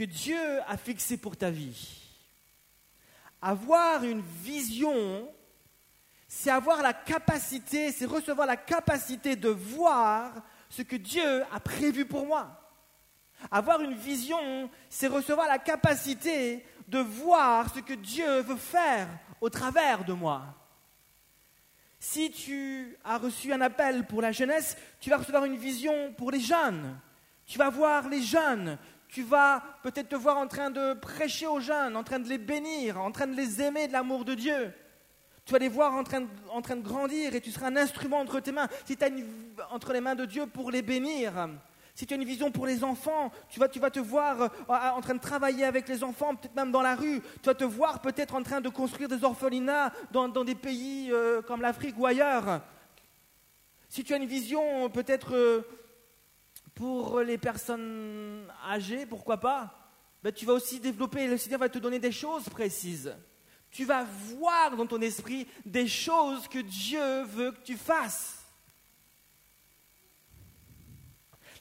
que Dieu a fixé pour ta vie. Avoir une vision, c'est avoir la capacité, c'est recevoir la capacité de voir ce que Dieu a prévu pour moi. Avoir une vision, c'est recevoir la capacité de voir ce que Dieu veut faire au travers de moi. Si tu as reçu un appel pour la jeunesse, tu vas recevoir une vision pour les jeunes. Tu vas voir les jeunes. Tu vas peut-être te voir en train de prêcher aux jeunes, en train de les bénir, en train de les aimer de l'amour de Dieu. Tu vas les voir en train, de, grandir et tu seras un instrument entre tes mains. Si tu as entre les mains de Dieu pour les bénir, si tu as une vision pour les enfants, tu vas, te voir euh, en train de travailler avec les enfants, peut-être même dans la rue. Tu vas te voir peut-être en train de construire des orphelinats dans, des pays euh, comme l'Afrique ou ailleurs. Si tu as une vision peut-être euh, pour les personnes âgées, pourquoi pas? Ben, Tu vas aussi développer, le Seigneur va te donner des choses précises. Tu vas voir dans ton esprit des choses que Dieu veut que tu fasses.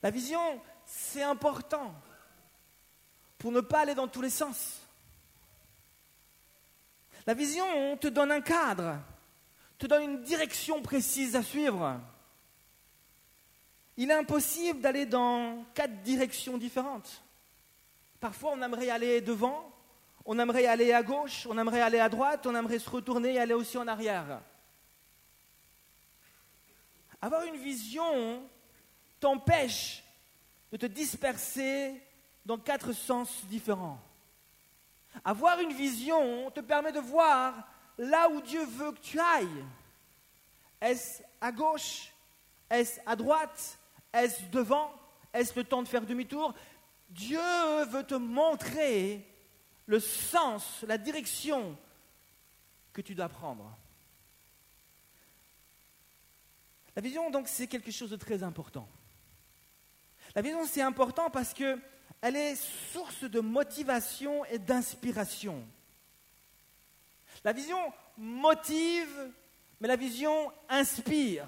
La vision, c'est important pour ne pas aller dans tous les sens. La vision te donne un cadre, te donne une direction précise à suivre. Il est impossible d'aller dans quatre directions différentes. Parfois, on aimerait aller devant, on aimerait aller à gauche, on aimerait aller à droite, on aimerait se retourner et aller aussi en arrière. Avoir une vision t'empêche de te disperser dans quatre sens différents. Avoir une vision te permet de voir là où Dieu veut que tu ailles. Est-ce à gauche? Est-ce à droite? Est-ce devant? Est-ce le temps de faire demi-tour? Dieu veut te montrer le sens, la direction que tu dois prendre. La vision, donc, c'est quelque chose de très important. La vision, c'est important parce qu'elle est source de motivation et d'inspiration. La vision motive, mais la vision inspire.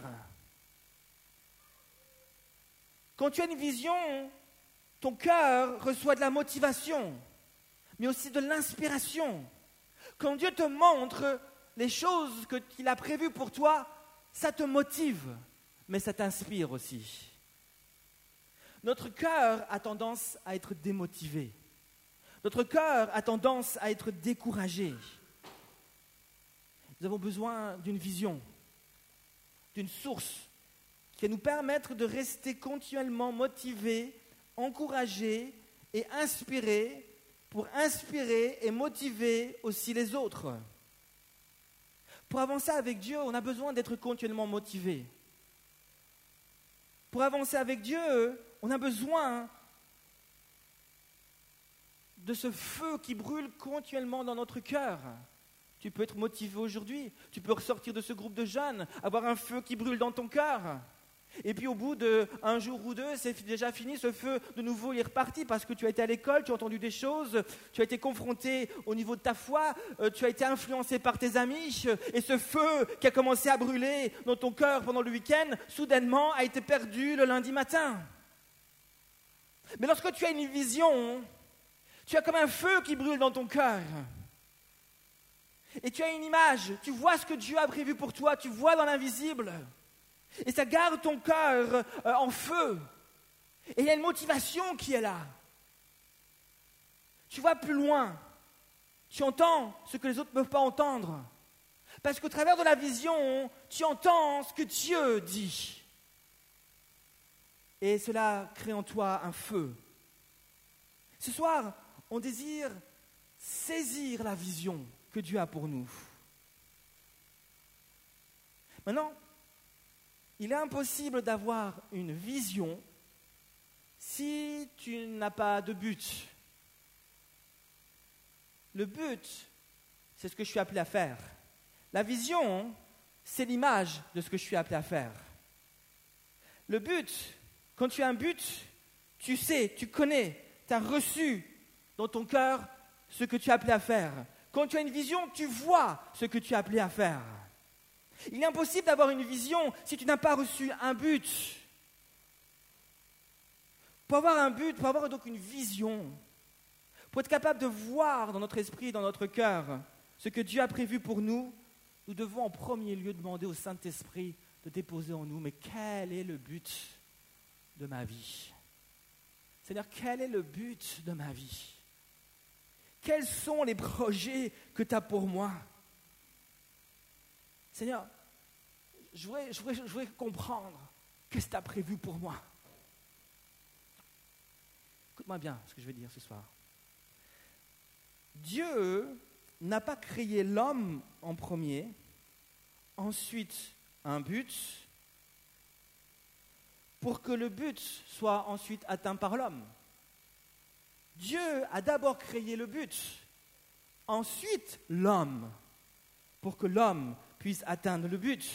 Quand tu as une vision, ton cœur reçoit de la motivation, mais aussi de l'inspiration. Quand Dieu te montre les choses qu'il a prévues pour toi, ça te motive, mais ça t'inspire aussi. Notre cœur a tendance à être démotivé. Notre cœur a tendance à être découragé. Nous avons besoin d'une vision, d'une source qui va nous permettre de rester continuellement motivés, encouragés et inspirés pour inspirer et motiver aussi les autres. Pour avancer avec Dieu, on a besoin d'être continuellement motivé. Pour avancer avec Dieu, on a besoin de ce feu qui brûle continuellement dans notre cœur. Tu peux être motivé aujourd'hui, tu peux ressortir de ce groupe de jeunes, avoir un feu qui brûle dans ton cœur. Et puis au bout d'un jour ou deux, c'est déjà fini, ce feu de nouveau est reparti parce que tu as été à l'école, tu as entendu des choses, tu as été confronté au niveau de ta foi, euh, tu as été influencé par tes amis, et ce feu qui a commencé à brûler dans ton cœur pendant le week-end, soudainement a été perdu le lundi matin. Mais lorsque tu as une vision, tu as comme un feu qui brûle dans ton cœur. Et tu as une image, tu vois ce que Dieu a prévu pour toi, tu vois dans l'invisible. Et ça garde ton cœur euh, en feu. Et il y a une motivation qui est là. Tu vois plus loin. Tu entends ce que les autres ne peuvent pas entendre. Parce qu'au travers de la vision, tu entends ce que Dieu dit et cela crée en toi un feu. Ce soir, on désire saisir la vision que Dieu a pour nous. Maintenant, il est impossible d'avoir une vision si tu n'as pas de but. Le but, c'est ce que je suis appelé à faire. La vision, c'est l'image de ce que je suis appelé à faire. Le but, quand tu as un but, tu sais, tu connais, tu as reçu dans ton cœur ce que tu es appelé à faire. Quand tu as une vision, tu vois ce que tu es appelé à faire. Il est impossible d'avoir une vision si tu n'as pas reçu un but. Pour avoir un but, pour avoir donc une vision, Pour être capable de voir dans notre esprit, dans notre cœur, ce que Dieu a prévu pour nous, nous devons en premier lieu demander au Saint-Esprit de déposer en nous, mais quel est le but de ma vie? Seigneur, quel est le but de ma vie? Quels sont les projets que tu as pour moi? Seigneur, je voudrais, comprendre qu'est-ce que tu as prévu pour moi. Écoute-moi bien ce que je vais dire ce soir. Dieu n'a pas créé l'homme en premier, ensuite un but, pour que le but soit ensuite atteint par l'homme. Dieu a d'abord créé le but, ensuite l'homme, pour que l'homme puisse atteindre le but.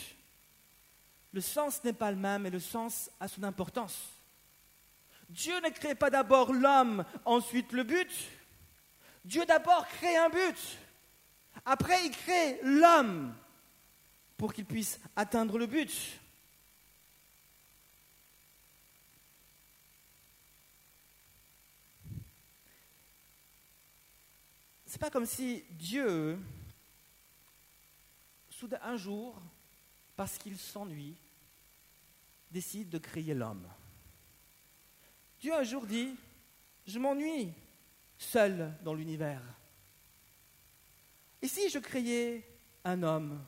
Le sens n'est pas le même et le sens a son importance. Dieu ne crée pas d'abord l'homme, ensuite le but. Dieu d'abord crée un but. Après, il crée l'homme pour qu'il puisse atteindre le but. C'est pas comme si Dieu, un jour, parce qu'il s'ennuie, décide de créer l'homme. Dieu un jour dit, je m'ennuie seul dans l'univers. Et si je créais un homme,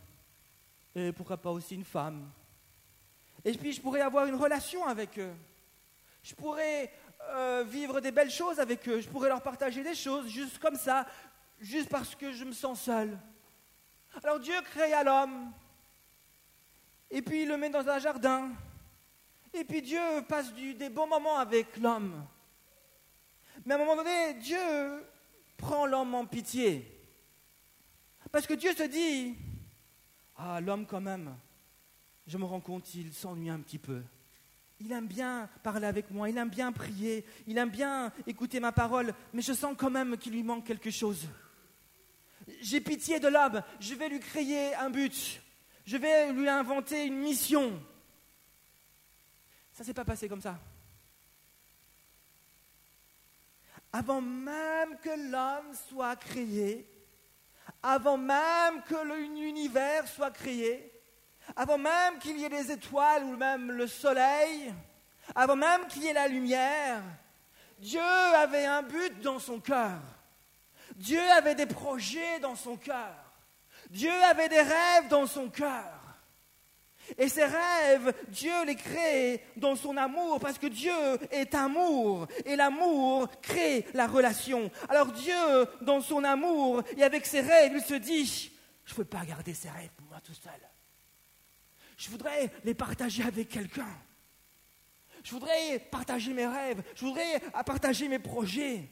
et pourquoi pas aussi une femme, et puis je pourrais avoir une relation avec eux, je pourrais euh, vivre des belles choses avec eux, je pourrais leur partager des choses juste comme ça, juste parce que je me sens seul. Alors Dieu créa l'homme, et puis il le met dans un jardin, et puis Dieu passe des bons moments avec l'homme. Mais à un moment donné, Dieu prend l'homme en pitié. Parce que Dieu se dit, ah, l'homme quand même, je me rends compte, il s'ennuie un petit peu. Il aime bien parler avec moi, il aime bien prier, il aime bien écouter ma parole, mais je sens quand même qu'il lui manque quelque chose. J'ai pitié de l'homme, je vais lui créer un but, je vais lui inventer une mission. Ça ne s'est pas passé comme ça. Avant même que l'homme soit créé, avant même que l'univers soit créé, avant même qu'il y ait des étoiles ou même le soleil, avant même qu'il y ait la lumière, Dieu avait un but dans son cœur. Dieu avait des projets dans son cœur. Dieu avait des rêves dans son cœur. Et ces rêves, Dieu les crée dans son amour parce que Dieu est amour et l'amour crée la relation. Alors Dieu, dans son amour et avec ses rêves, il se dit, je ne peux pas garder ces rêves pour moi tout seul. Je voudrais les partager avec quelqu'un. Je voudrais partager mes rêves. Je voudrais partager mes projets.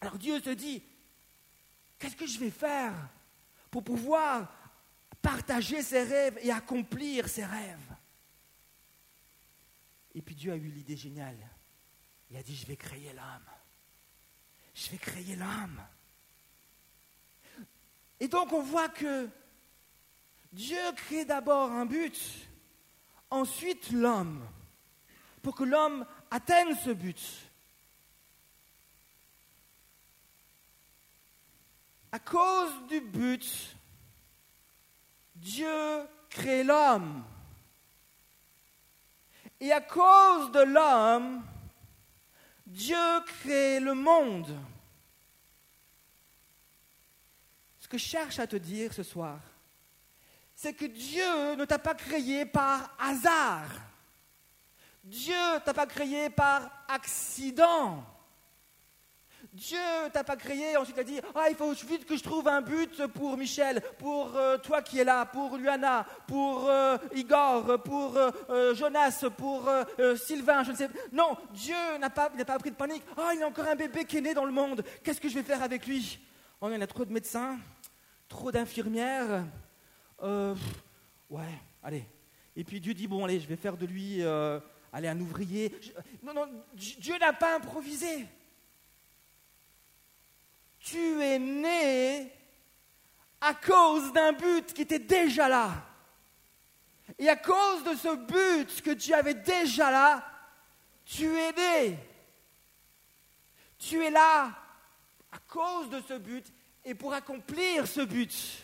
Alors Dieu se dit, qu'est-ce que je vais faire pour pouvoir partager ses rêves et accomplir ses rêves? Et puis Dieu a eu l'idée géniale. Il a dit, je vais créer l'âme. Je vais créer l'âme. Et donc on voit que Dieu crée d'abord un but, ensuite l'homme, pour que l'homme atteigne ce but. À cause du but, Dieu crée l'homme. Et à cause de l'homme, Dieu crée le monde. Ce que je cherche à te dire ce soir, c'est que Dieu ne t'a pas créé par hasard. Dieu t'a pas créé par accident. Dieu t'a pas créé, ensuite il a dit Ah, il faut vite que je trouve un but pour Michel, pour euh, toi qui es là, pour Luana, pour euh, Igor, pour euh, Jonas, pour Sylvain, je ne sais Non, Dieu n'a pas, pas pris de panique. Ah, il y a encore un bébé qui est né dans le monde. Qu'est-ce que je vais faire avec lui? Oh, il y a trop de médecins, trop d'infirmières. ouais, allez. Et puis Dieu dit Bon, allez, je vais faire de lui allez, un ouvrier. Non, non, Dieu n'a pas improvisé. Tu es né à cause d'un but qui était déjà là. Et à cause de ce but que tu avais déjà là, tu es né. Tu es là à cause de ce but et pour accomplir ce but.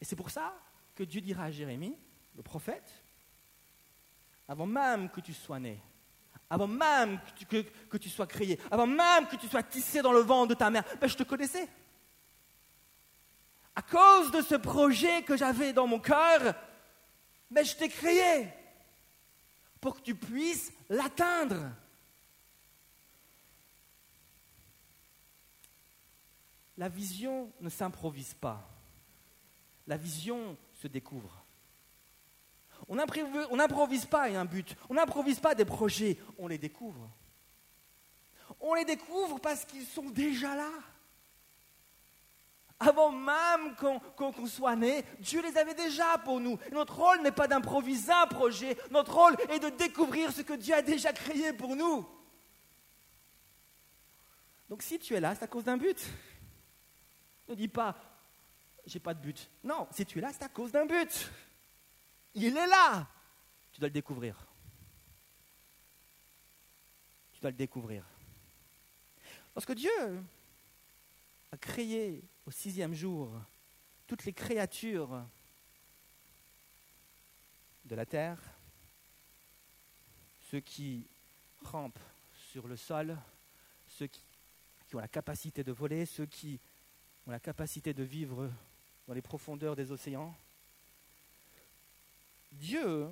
Et c'est pour ça que Dieu dira à Jérémie, le prophète, avant même que tu sois né, avant même que tu, sois créé, avant même que tu sois tissé dans le ventre de ta mère, ben, je te connaissais. À cause de ce projet que j'avais dans mon cœur, mais je t'ai créé pour que tu puisses l'atteindre. La vision ne s'improvise pas. La vision se découvre. On n'improvise pas un but, on n'improvise pas des projets, on les découvre. On les découvre parce qu'ils sont déjà là. Avant même qu'on soit né, Dieu les avait déjà pour nous. notre rôle n'est pas d'improviser un projet, notre rôle est de découvrir ce que Dieu a déjà créé pour nous. Donc si tu es là, c'est à cause d'un but. Ne dis pas, j'ai pas de but. Non, si tu es là, c'est à cause d'un but. Il est là. Tu dois le découvrir. Tu dois le découvrir. Lorsque Dieu a créé au sixième jour toutes les créatures de la terre, ceux qui rampent sur le sol, ceux qui, ont la capacité de voler, ceux qui ont la capacité de vivre dans les profondeurs des océans, Dieu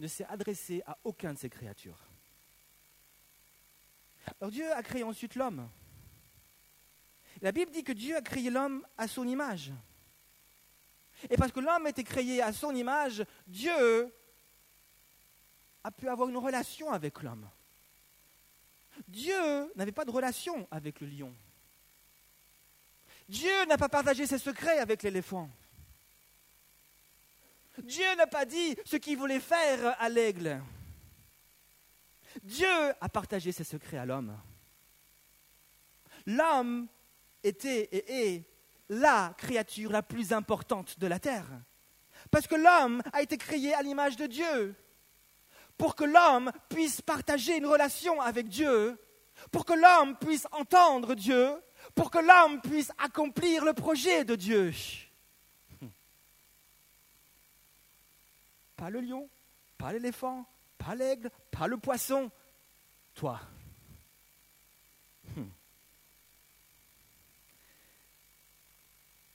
ne s'est adressé à aucun de ces créatures. Alors Dieu a créé ensuite l'homme. La Bible dit que Dieu a créé l'homme à son image. Et parce que l'homme était créé à son image, Dieu a pu avoir une relation avec l'homme. Dieu n'avait pas de relation avec le lion. Dieu n'a pas partagé ses secrets avec l'éléphant. Dieu n'a pas dit ce qu'il voulait faire à l'aigle. Dieu a partagé ses secrets à l'homme. L'homme était et est la créature la plus importante de la terre. Parce que l'homme a été créé à l'image de Dieu. Pour que l'homme puisse partager une relation avec Dieu, pour que l'homme puisse entendre Dieu, pour que l'homme puisse accomplir le projet de Dieu. Pas le lion, pas l'éléphant, pas l'aigle, pas le poisson, toi.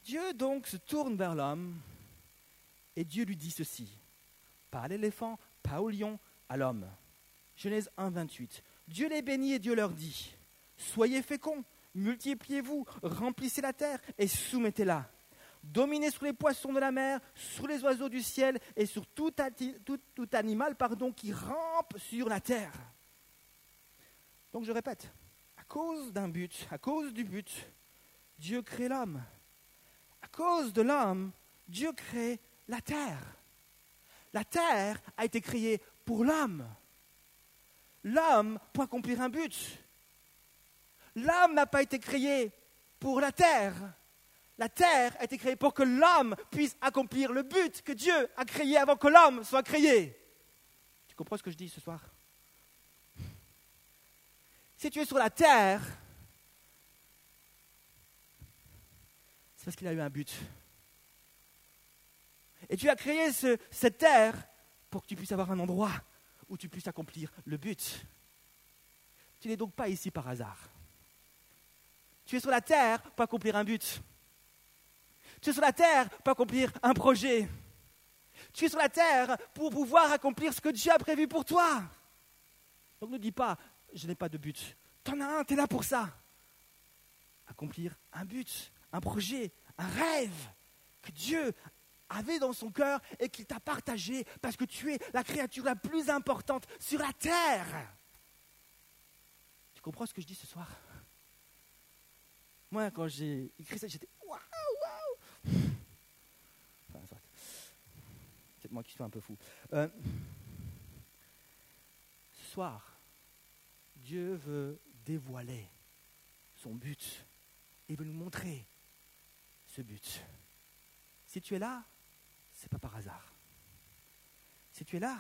Dieu donc se tourne vers l'homme et Dieu lui dit ceci. Pas à l'éléphant, pas au lion, à l'homme. Genèse 1, 28. Dieu les bénit et Dieu leur dit, Soyez féconds, multipliez-vous, remplissez la terre et soumettez-la dominer sur les poissons de la mer, sur les oiseaux du ciel et sur tout, animal pardon, qui rampe sur la terre. Donc je répète, à cause d'un but, à cause du but, Dieu crée l'homme. À cause de l'homme, Dieu crée la terre. La terre a été créée pour l'homme. L'homme pour accomplir un but. L'homme n'a pas été créé pour la terre. La terre a été créée pour que l'homme puisse accomplir le but que Dieu a créé avant que l'homme soit créé. Tu comprends ce que je dis ce soir? Si tu es sur la terre, parce qu'il a eu un but. Et tu as créé cette terre pour que tu puisses avoir un endroit où tu puisses accomplir le but. Tu n'es donc pas ici par hasard. Tu es sur la terre pour accomplir un but. Tu es sur la terre pour accomplir un projet. Tu es sur la terre pour pouvoir accomplir ce que Dieu a prévu pour toi. Donc ne dis pas, je n'ai pas de but. T'en as un, tu es là pour ça. Accomplir un but, un projet, un rêve que Dieu avait dans son cœur et qu'il t'a partagé parce que tu es la créature la plus importante sur la terre. Tu comprends ce que je dis ce soir? Moi, quand j'ai écrit ça, j'étais waouh c'est moi qui suis un peu fou. Euh, ce soir, Dieu veut dévoiler son but. Il veut nous montrer ce but. Si tu es là, c'est pas par hasard. Si tu es là,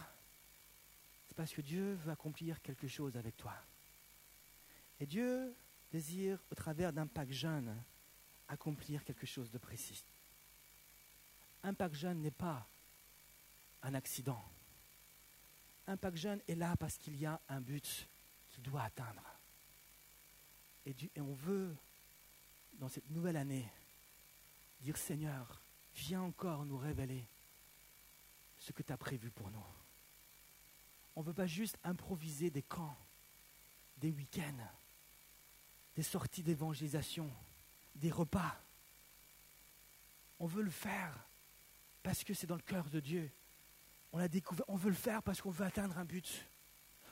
c'est parce que Dieu veut accomplir quelque chose avec toi. Et Dieu désire, au travers d'Impact Jeune, accomplir quelque chose de précis. Impact Jeune n'est pas un accident. Impact Jeune est là parce qu'il y a un but qu'il doit atteindre. Et, et on veut, dans cette nouvelle année, dire Seigneur, viens encore nous révéler ce que tu as prévu pour nous. On ne veut pas juste improviser des camps, des week-ends, des sorties d'évangélisation, des repas. On veut le faire parce que c'est dans le cœur de Dieu. On l'a découvert. On veut le faire parce qu'on veut atteindre un but.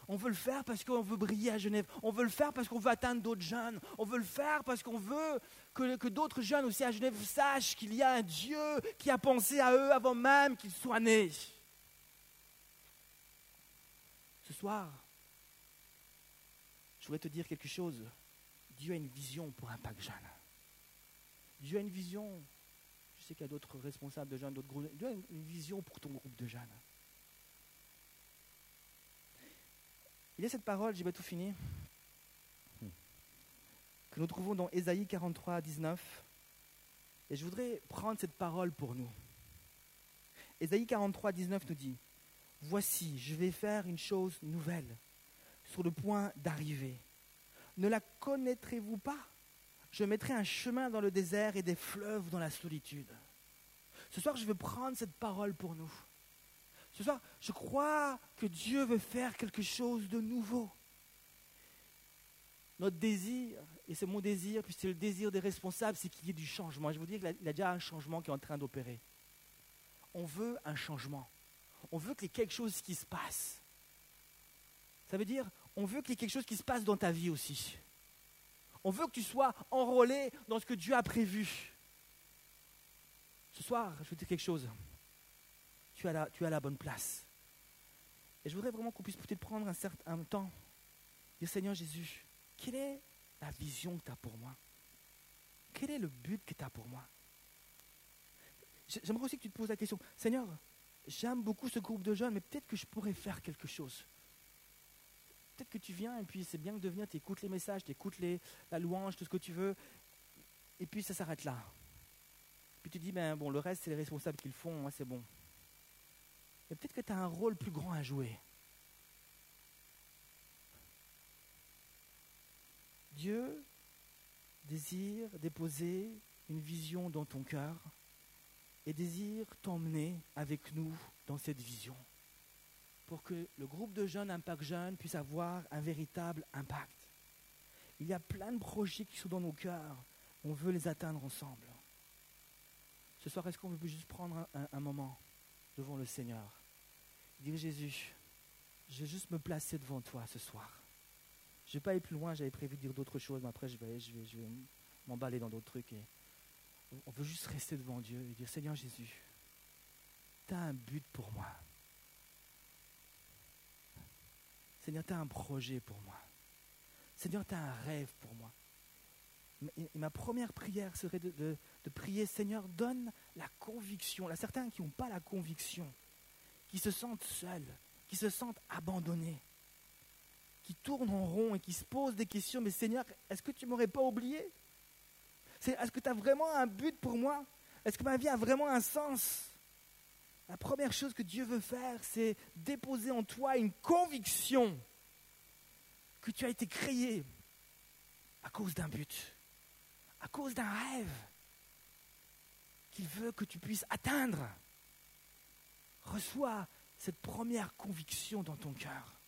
On veut le faire parce qu'on veut briller à Genève. On veut le faire parce qu'on veut atteindre d'autres jeunes. On veut le faire parce qu'on veut que, d'autres jeunes aussi à Genève sachent qu'il y a un Dieu qui a pensé à eux avant même qu'ils soient nés. Ce soir, je voudrais te dire quelque chose. Dieu a une vision pour un pack jeune. Dieu a une vision. Je sais qu'il y a d'autres responsables de jeunes, d'autres groupes. Dieu a une vision pour ton groupe de jeunes. Il y a cette parole, j'ai pas tout fini, que nous trouvons dans Ésaïe 43, 19. Et je voudrais prendre cette parole pour nous. Ésaïe 43, 19 nous dit, Voici, je vais faire une chose nouvelle, sur le point d'arriver. Ne la connaîtrez-vous pas? Je mettrai un chemin dans le désert et des fleuves dans la solitude. Ce soir, je veux prendre cette parole pour nous. Ce soir, je crois que Dieu veut faire quelque chose de nouveau. Notre désir, et c'est mon désir, puis c'est le désir des responsables, c'est qu'il y ait du changement. Je vous dis qu'il y a déjà un changement qui est en train d'opérer. On veut un changement. On veut qu'il y ait quelque chose qui se passe. Ça veut dire, on veut qu'il y ait quelque chose qui se passe dans ta vie aussi. On veut que tu sois enrôlé dans ce que Dieu a prévu. Ce soir, je vais te dire quelque chose tu as la, tu as la bonne place. Et je voudrais vraiment qu'on puisse peut-être prendre un certain temps, dire Seigneur Jésus, quelle est la vision que tu as pour moi? Quel est le but que tu as pour moi? J'aimerais aussi que tu te poses la question, Seigneur, j'aime beaucoup ce groupe de jeunes, mais peut-être que je pourrais faire quelque chose. Peut-être que tu viens et puis c'est bien de venir, tu écoutes les messages, tu écoutes les, la louange, tout ce que tu veux, et puis ça s'arrête là. Puis tu dis, ben bon, le reste, c'est les responsables qui le font, moi c'est bon peut-être que tu as un rôle plus grand à jouer. Dieu désire déposer une vision dans ton cœur et désire t'emmener avec nous dans cette vision pour que le groupe de jeunes Impact Jeunes puisse avoir un véritable impact. Il y a plein de projets qui sont dans nos cœurs. On veut les atteindre ensemble. Ce soir, est-ce qu'on veut juste prendre un moment? Devant le Seigneur dire Jésus, je vais juste me placer devant toi ce soir. Je ne vais pas aller plus loin, j'avais prévu de dire d'autres choses, mais après je vais, je vais, je vais m'emballer dans d'autres trucs. On veut juste rester devant Dieu et dire Seigneur Jésus, tu as un but pour moi. Seigneur, tu as un projet pour moi. Seigneur, tu as un rêve pour moi. Et ma première prière serait de, prier, Seigneur, donne la conviction. A certains qui n'ont pas la conviction qui se sentent seuls, qui se sentent abandonnés, qui tournent en rond et qui se posent des questions. Mais Seigneur, est-ce que tu m'aurais pas oublié? Est-ce que tu as vraiment un but pour moi? Est-ce que ma vie a vraiment un sens? La première chose que Dieu veut faire, c'est déposer en toi une conviction que tu as été créé à cause d'un but, à cause d'un rêve qu'il veut que tu puisses atteindre. Reçois cette première conviction dans ton cœur.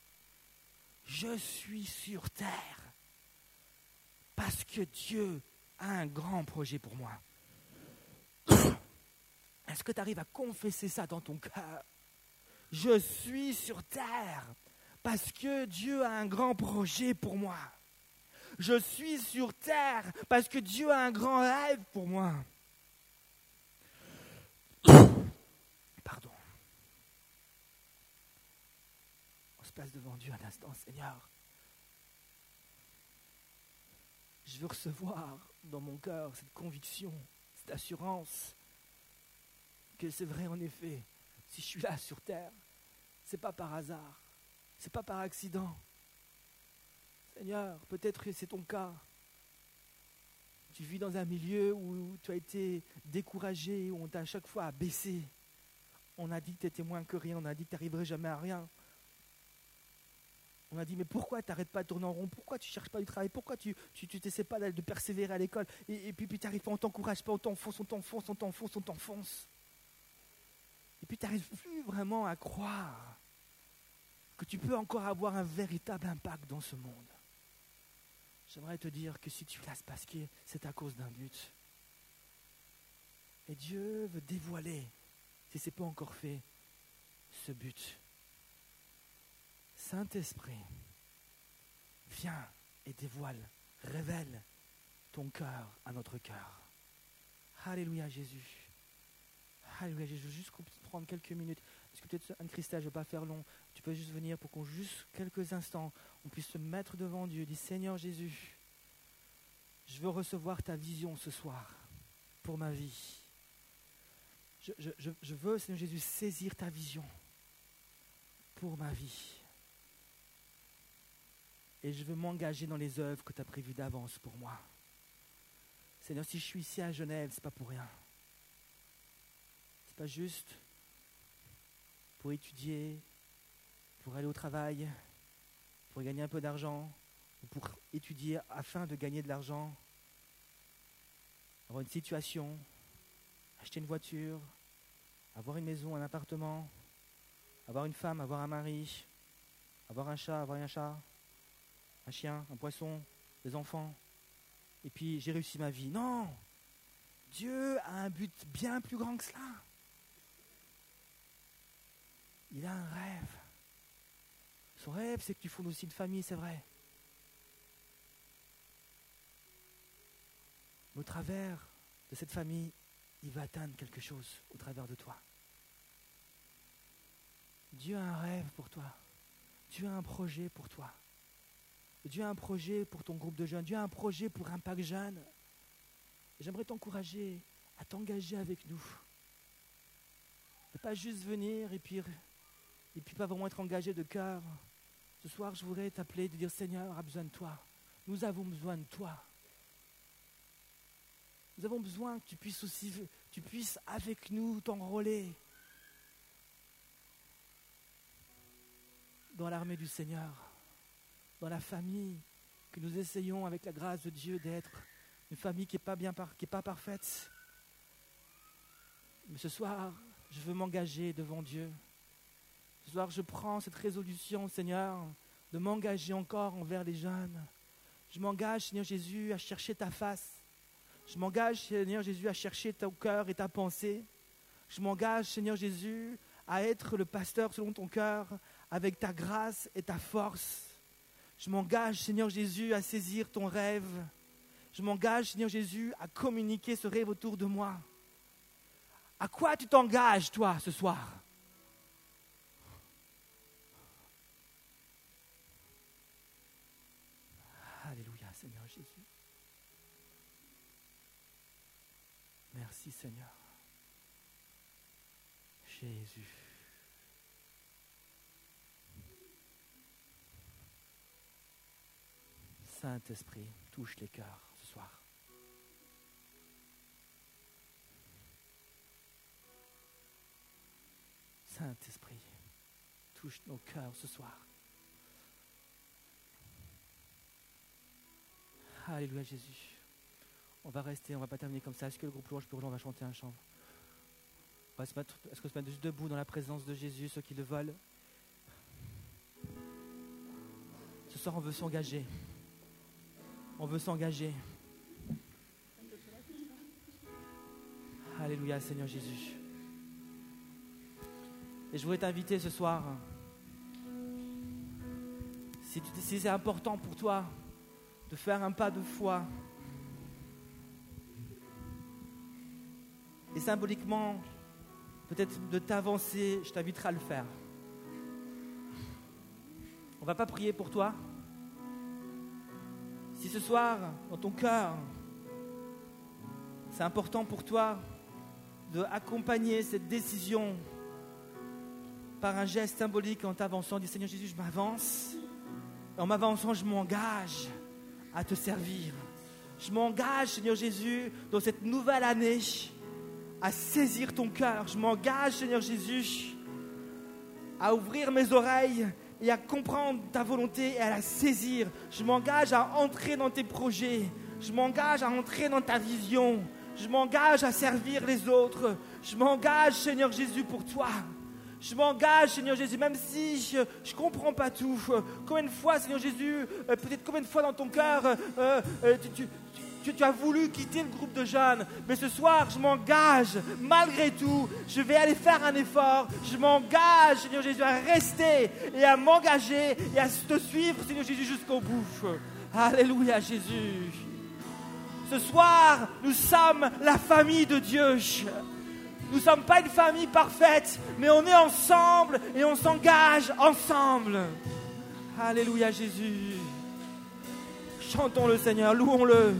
Je suis sur terre parce que Dieu a un grand projet pour moi. Est-ce que tu arrives à confesser ça dans ton cœur? Je suis sur terre parce que Dieu a un grand projet pour moi. Je suis sur terre parce que Dieu a un grand rêve pour moi. place devant Dieu un instant, Seigneur. Je veux recevoir dans mon cœur cette conviction, cette assurance que c'est vrai en effet, si je suis là sur terre, c'est pas par hasard. C'est pas par accident. Seigneur, peut-être que c'est ton cas. Tu vis dans un milieu où tu as été découragé, où on t'a à chaque fois abaissé. On a dit que tu étais moins que rien, on a dit que tu n'arriverais jamais à rien. On a dit, mais pourquoi tu n'arrêtes pas de tourner en rond? Pourquoi tu ne cherches pas du travail? Pourquoi tu ne tu, t'essaies pas de persévérer à l'école? Et, puis, tu n'arrives pas, on t'encourage pas, on t'enfonce, on t'enfonce, on t'enfonce, on t'enfonce. Et puis tu n'arrives plus vraiment à croire que tu peux encore avoir un véritable impact dans ce monde. J'aimerais te dire que si tu laisses passer, c'est à cause d'un but. Et Dieu veut dévoiler, si ce n'est pas encore fait, ce but. Saint-Esprit, viens et dévoile, révèle ton cœur à notre cœur. Alléluia Jésus. Alléluia Jésus. Juste prendre quelques minutes. Peut-être Anne-Christelle, je ne vais pas faire long. Tu peux juste venir pour qu'on juste quelques instants, on puisse se mettre devant Dieu. Dis Seigneur Jésus, je veux recevoir ta vision ce soir pour ma vie. Je, je veux, Seigneur Jésus, saisir ta vision pour ma vie. Et je veux m'engager dans les œuvres que tu as prévues d'avance pour moi. Seigneur, si je suis ici à Genève, ce n'est pas pour rien. Ce n'est pas juste pour étudier, pour aller au travail, pour gagner un peu d'argent, ou pour étudier afin de gagner de l'argent, avoir une situation, acheter une voiture, avoir une maison, un appartement, avoir une femme, avoir un mari, avoir un chat, avoir un chat, un chien, un poisson, des enfants, et puis j'ai réussi ma vie. Non Dieu a un but bien plus grand que cela. Il a un rêve. Son rêve, c'est que tu fondes aussi une famille, c'est vrai. Mais au travers de cette famille, il va atteindre quelque chose au travers de toi. Dieu a un rêve pour toi. Dieu a un projet pour toi. Dieu a un projet pour ton groupe de jeunes. Dieu a un projet pour Impact Jeune. J'aimerais t'encourager à t'engager avec nous. Ne pas juste venir et puis et puis pas vraiment être engagé de cœur. Ce soir, je voudrais t'appeler, de dire Seigneur a besoin de toi. Nous avons besoin de toi. Nous avons besoin que tu puisses aussi, tu puisses avec nous t'enrôler dans l'armée du Seigneur, dans la famille que nous essayons avec la grâce de Dieu d'être une famille qui n'est pas bien, qui est pas parfaite. Mais ce soir, je veux m'engager devant Dieu. Ce soir, je prends cette résolution, Seigneur, de m'engager encore envers les jeunes. Je m'engage, Seigneur Jésus, à chercher ta face. Je m'engage, Seigneur Jésus, à chercher ton cœur et ta pensée. Je m'engage, Seigneur Jésus, à être le pasteur selon ton cœur, avec ta grâce et ta force. Je m'engage, Seigneur Jésus, à saisir ton rêve. Je m'engage, Seigneur Jésus, à communiquer ce rêve autour de moi. À quoi tu t'engages, toi, ce soir? Seigneur. Jésus. Saint-Esprit, touche les cœurs ce soir. Saint-Esprit, touche nos cœurs ce soir. Alléluia Jésus. On va rester, on va pas terminer comme ça. Est-ce que le groupe Louange on va chanter un chant est-ce qu'on se met juste debout dans la présence de Jésus, ceux qui le veulent Ce soir, on veut s'engager. On veut s'engager. Alléluia, Seigneur Jésus. Et je voudrais t'inviter ce soir, si c'est important pour toi de faire un pas de foi, et symboliquement, peut-être de t'avancer, je t'inviterai à le faire. On va pas prier pour toi. Si ce soir, dans ton cœur, c'est important pour toi de accompagner cette décision par un geste symbolique en t'avançant, dis Seigneur Jésus, je m'avance. En m'avançant, je m'engage à te servir. Je m'engage, Seigneur Jésus, dans cette nouvelle année, à saisir ton cœur. Je m'engage, Seigneur Jésus, à ouvrir mes oreilles et à comprendre ta volonté et à la saisir. Je m'engage à entrer dans tes projets. Je m'engage à entrer dans ta vision. Je m'engage à servir les autres. Je m'engage, Seigneur Jésus, pour toi. Je m'engage, Seigneur Jésus, même si je ne comprends pas tout. Combien de fois, Seigneur Jésus, euh, peut-être combien de fois dans ton cœur, euh, euh, tu, tu, as voulu quitter le groupe de jeunes. Mais ce soir, je m'engage, malgré tout, je vais aller faire un effort. Je m'engage, Seigneur Jésus, à rester et à m'engager et à te suivre, Seigneur Jésus, jusqu'au bout. Alléluia, Jésus. Ce soir, nous sommes la famille de Dieu. Nous ne sommes pas une famille parfaite, mais on est ensemble et on s'engage ensemble. Alléluia Jésus. Chantons le Seigneur, louons-le.